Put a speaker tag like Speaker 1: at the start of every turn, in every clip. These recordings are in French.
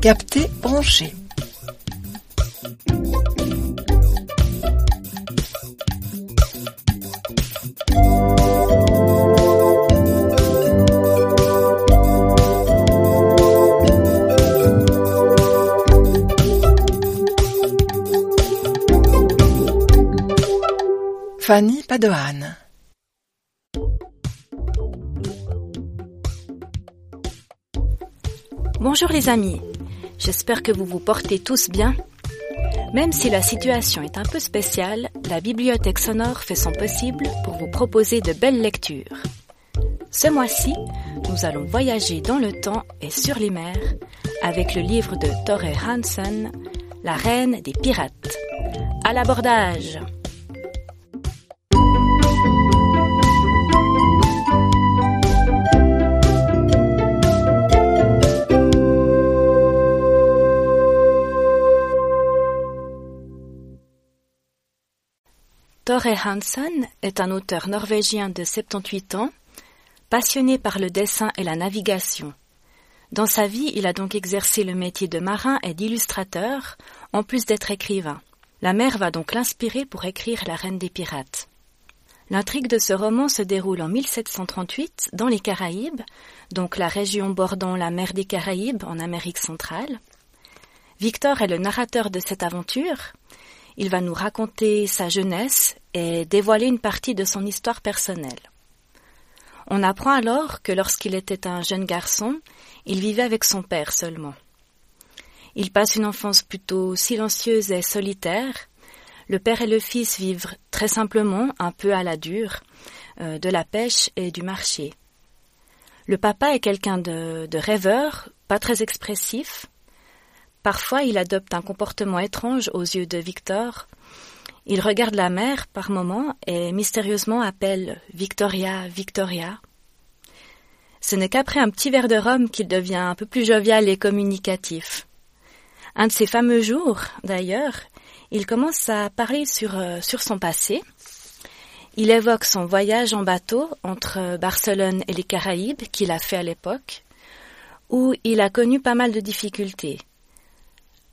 Speaker 1: Captez, branchez. Fanny Padoan.
Speaker 2: Bonjour les amis, j'espère que vous vous portez tous bien. Même si la situation est un peu spéciale, la bibliothèque sonore fait son possible pour vous proposer de belles lectures. Ce mois-ci, nous allons voyager dans le temps et sur les mers avec le livre de Torre Hansen, La reine des pirates. À l'abordage! Hansen est un auteur norvégien de 78 ans, passionné par le dessin et la navigation. Dans sa vie, il a donc exercé le métier de marin et d'illustrateur, en plus d'être écrivain. La mer va donc l'inspirer pour écrire La Reine des Pirates. L'intrigue de ce roman se déroule en 1738 dans les Caraïbes, donc la région bordant la mer des Caraïbes en Amérique centrale. Victor est le narrateur de cette aventure. Il va nous raconter sa jeunesse et dévoiler une partie de son histoire personnelle. On apprend alors que lorsqu'il était un jeune garçon, il vivait avec son père seulement. Il passe une enfance plutôt silencieuse et solitaire. Le père et le fils vivent très simplement, un peu à la dure, euh, de la pêche et du marché. Le papa est quelqu'un de, de rêveur, pas très expressif. Parfois, il adopte un comportement étrange aux yeux de Victor, il regarde la mer par moments et mystérieusement appelle Victoria, Victoria. Ce n'est qu'après un petit verre de rhum qu'il devient un peu plus jovial et communicatif. Un de ces fameux jours, d'ailleurs, il commence à parler sur, euh, sur son passé. Il évoque son voyage en bateau entre Barcelone et les Caraïbes qu'il a fait à l'époque, où il a connu pas mal de difficultés.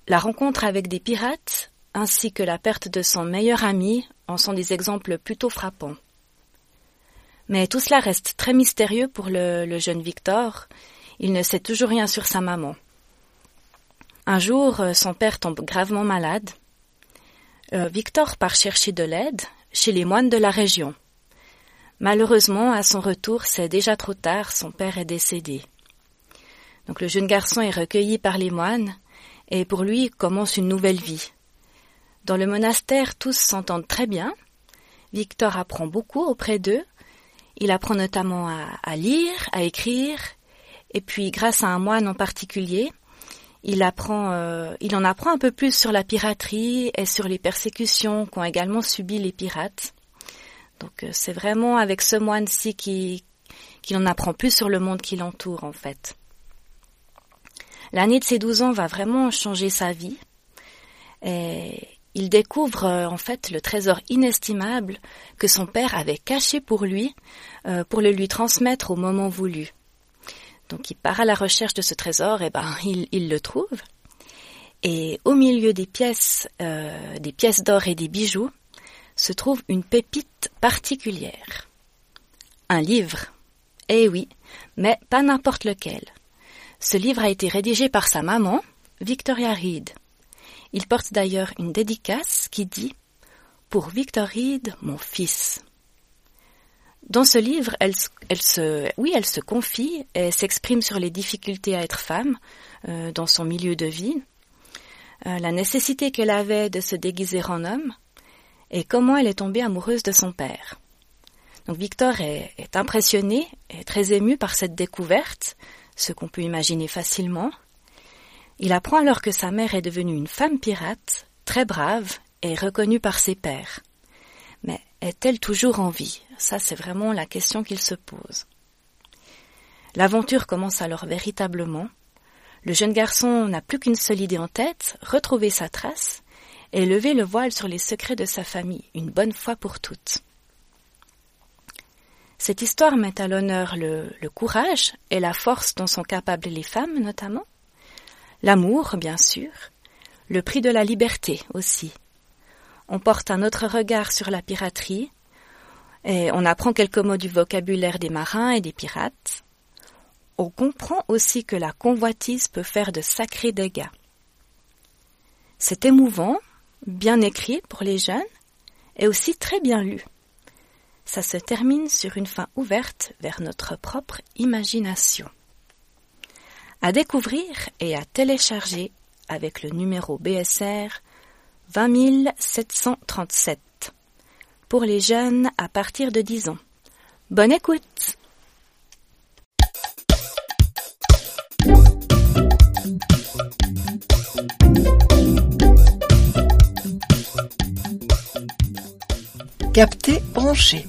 Speaker 2: La rencontre avec des pirates ainsi que la perte de son meilleur ami en sont des exemples plutôt frappants. Mais tout cela reste très mystérieux pour le, jeune Victor. Il ne sait toujours rien sur sa maman. Un jour, euh, son père tombe gravement malade. Euh, Victor part chercher de l'aide chez les moines de la région. Malheureusement, à son retour, c'est déjà trop tard, son père est décédé. Donc le jeune garçon est recueilli par les moines, et pour lui commence une nouvelle vie. Dans le monastère, tous s'entendent très bien. Victor apprend beaucoup auprès d'eux. Il apprend notamment à, lire, à écrire, et puis grâce à un moine en particulier, il apprend, euh, il en apprend un peu plus sur la piraterie et sur les persécutions qu'ont également subi les pirates. Donc euh, c'est vraiment avec ce moine-ci qu'il en apprend plus sur le monde qui l'entoure en fait. L'année de ses douze ans va vraiment changer sa vie. Et il découvre euh, en fait le trésor inestimable que son père avait caché pour lui, euh, pour le lui transmettre au moment voulu. Donc il part à la recherche de ce trésor, et ben il, le trouve. Et au milieu des pièces, euh, des pièces d'or et des bijoux, se trouve une pépite particulière. Un livre. Eh oui, mais pas n'importe lequel. Ce livre a été rédigé par sa maman, Victoria Reed. Il porte d'ailleurs une dédicace qui dit Pour Victor Reed, mon fils. Dans ce livre, elle, se, confie et s'exprime sur les difficultés à être femme euh, dans son milieu de vie, euh, la nécessité qu'elle avait de se déguiser en homme et comment elle est tombée amoureuse de son père. Donc Victor est, est impressionné et très ému par cette découverte, ce qu'on peut imaginer facilement, il apprend alors que sa mère est devenue une femme pirate, très brave et reconnue par ses pères. Mais est-elle toujours en vie? Ça, c'est vraiment la question qu'il se pose. L'aventure commence alors véritablement. Le jeune garçon n'a plus qu'une seule idée en tête, retrouver sa trace et lever le voile sur les secrets de sa famille, une bonne fois pour toutes. Cette histoire met à l'honneur le, courage et la force dont sont capables les femmes notamment, L'amour, bien sûr, le prix de la liberté aussi. On porte un autre regard sur la piraterie, et on apprend quelques mots du vocabulaire des marins et des pirates. On comprend aussi que la convoitise peut faire de sacrés dégâts. C'est émouvant, bien écrit pour les jeunes, et aussi très bien lu. Ça se termine sur une fin ouverte vers notre propre imagination. À découvrir et à télécharger avec le numéro BSR 20737 pour les jeunes à partir de 10 ans. Bonne écoute
Speaker 1: Capté, branché.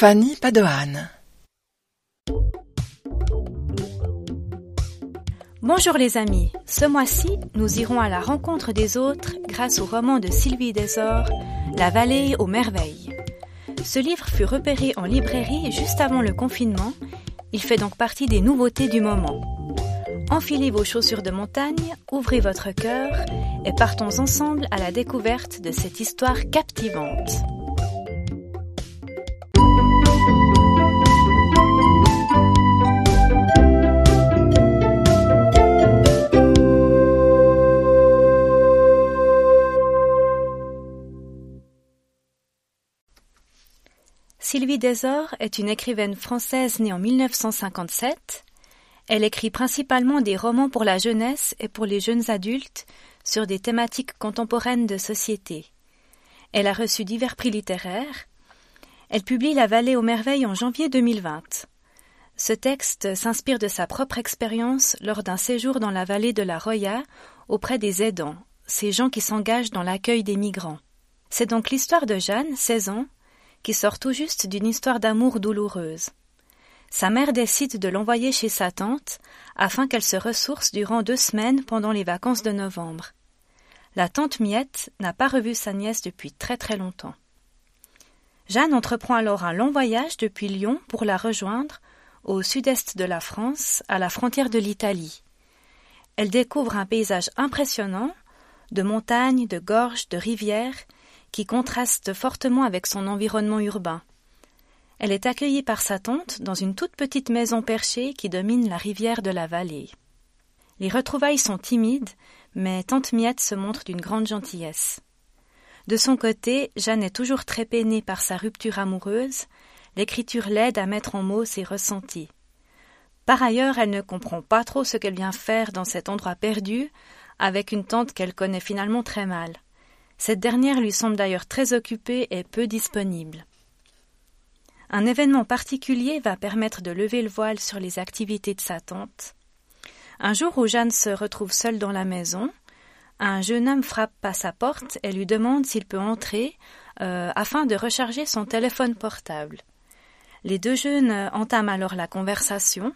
Speaker 1: Fanny Padoane.
Speaker 2: Bonjour les amis, ce mois-ci, nous irons à la rencontre des autres grâce au roman de Sylvie Desor, La vallée aux merveilles. Ce livre fut repéré en librairie juste avant le confinement, il fait donc partie des nouveautés du moment. Enfilez vos chaussures de montagne, ouvrez votre cœur et partons ensemble à la découverte de cette histoire captivante. Sylvie Desor est une écrivaine française née en 1957. Elle écrit principalement des romans pour la jeunesse et pour les jeunes adultes sur des thématiques contemporaines de société. Elle a reçu divers prix littéraires. Elle publie La vallée aux merveilles en janvier 2020. Ce texte s'inspire de sa propre expérience lors d'un séjour dans la vallée de la Roya auprès des aidants, ces gens qui s'engagent dans l'accueil des migrants. C'est donc l'histoire de Jeanne, 16 ans, qui sort tout juste d'une histoire d'amour douloureuse. Sa mère décide de l'envoyer chez sa tante afin qu'elle se ressource durant deux semaines pendant les vacances de novembre. La tante Miette n'a pas revu sa nièce depuis très très longtemps. Jeanne entreprend alors un long voyage depuis Lyon pour la rejoindre au sud-est de la France, à la frontière de l'Italie. Elle découvre un paysage impressionnant, de montagnes, de gorges, de rivières, qui contraste fortement avec son environnement urbain. Elle est accueillie par sa tante dans une toute petite maison perchée qui domine la rivière de la vallée. Les retrouvailles sont timides, mais tante Miette se montre d'une grande gentillesse. De son côté, Jeanne est toujours très peinée par sa rupture amoureuse, l'écriture l'aide à mettre en mots ses ressentis. Par ailleurs, elle ne comprend pas trop ce qu'elle vient faire dans cet endroit perdu, avec une tante qu'elle connaît finalement très mal. Cette dernière lui semble d'ailleurs très occupée et peu disponible. Un événement particulier va permettre de lever le voile sur les activités de sa tante. Un jour où Jeanne se retrouve seule dans la maison, un jeune homme frappe à sa porte et lui demande s'il peut entrer euh, afin de recharger son téléphone portable. Les deux jeunes entament alors la conversation.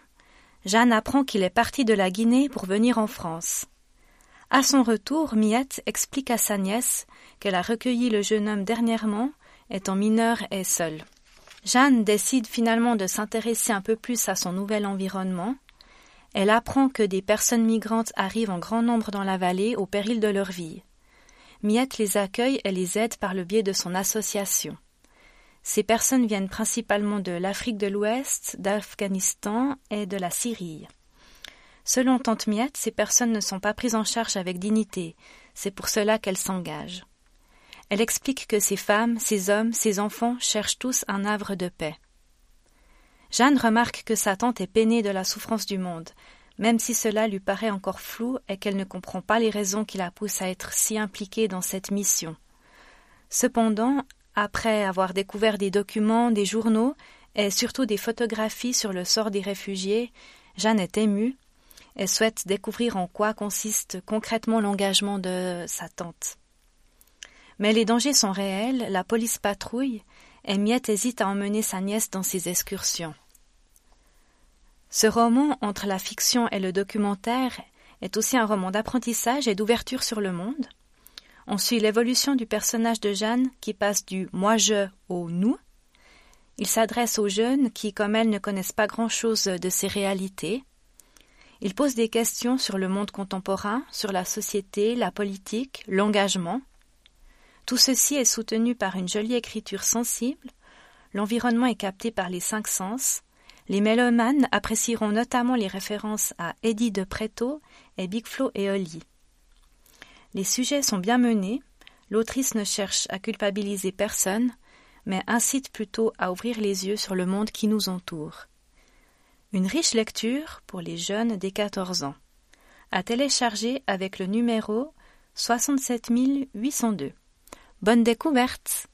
Speaker 2: Jeanne apprend qu'il est parti de la Guinée pour venir en France. À son retour, Miette explique à sa nièce qu'elle a recueilli le jeune homme dernièrement, étant mineure et seule. Jeanne décide finalement de s'intéresser un peu plus à son nouvel environnement. Elle apprend que des personnes migrantes arrivent en grand nombre dans la vallée au péril de leur vie. Miette les accueille et les aide par le biais de son association. Ces personnes viennent principalement de l'Afrique de l'Ouest, d'Afghanistan et de la Syrie. Selon Tante Miette, ces personnes ne sont pas prises en charge avec dignité. C'est pour cela qu'elles s'engagent. Elle explique que ces femmes, ces hommes, ces enfants cherchent tous un havre de paix. Jeanne remarque que sa tante est peinée de la souffrance du monde, même si cela lui paraît encore flou et qu'elle ne comprend pas les raisons qui la poussent à être si impliquée dans cette mission. Cependant, après avoir découvert des documents, des journaux et surtout des photographies sur le sort des réfugiés, Jeanne est émue elle souhaite découvrir en quoi consiste concrètement l'engagement de sa tante. Mais les dangers sont réels, la police patrouille, et Miette hésite à emmener sa nièce dans ses excursions. Ce roman entre la fiction et le documentaire est aussi un roman d'apprentissage et d'ouverture sur le monde. On suit l'évolution du personnage de Jeanne qui passe du moi-je au nous. Il s'adresse aux jeunes qui, comme elle, ne connaissent pas grand-chose de ces réalités. Il pose des questions sur le monde contemporain, sur la société, la politique, l'engagement. Tout ceci est soutenu par une jolie écriture sensible. L'environnement est capté par les cinq sens. Les mélomanes apprécieront notamment les références à Eddie de Preto et Big Flo et Oli. Les sujets sont bien menés. L'autrice ne cherche à culpabiliser personne, mais incite plutôt à ouvrir les yeux sur le monde qui nous entoure. Une riche lecture pour les jeunes des 14 ans. À télécharger avec le numéro 67802. Bonne découverte!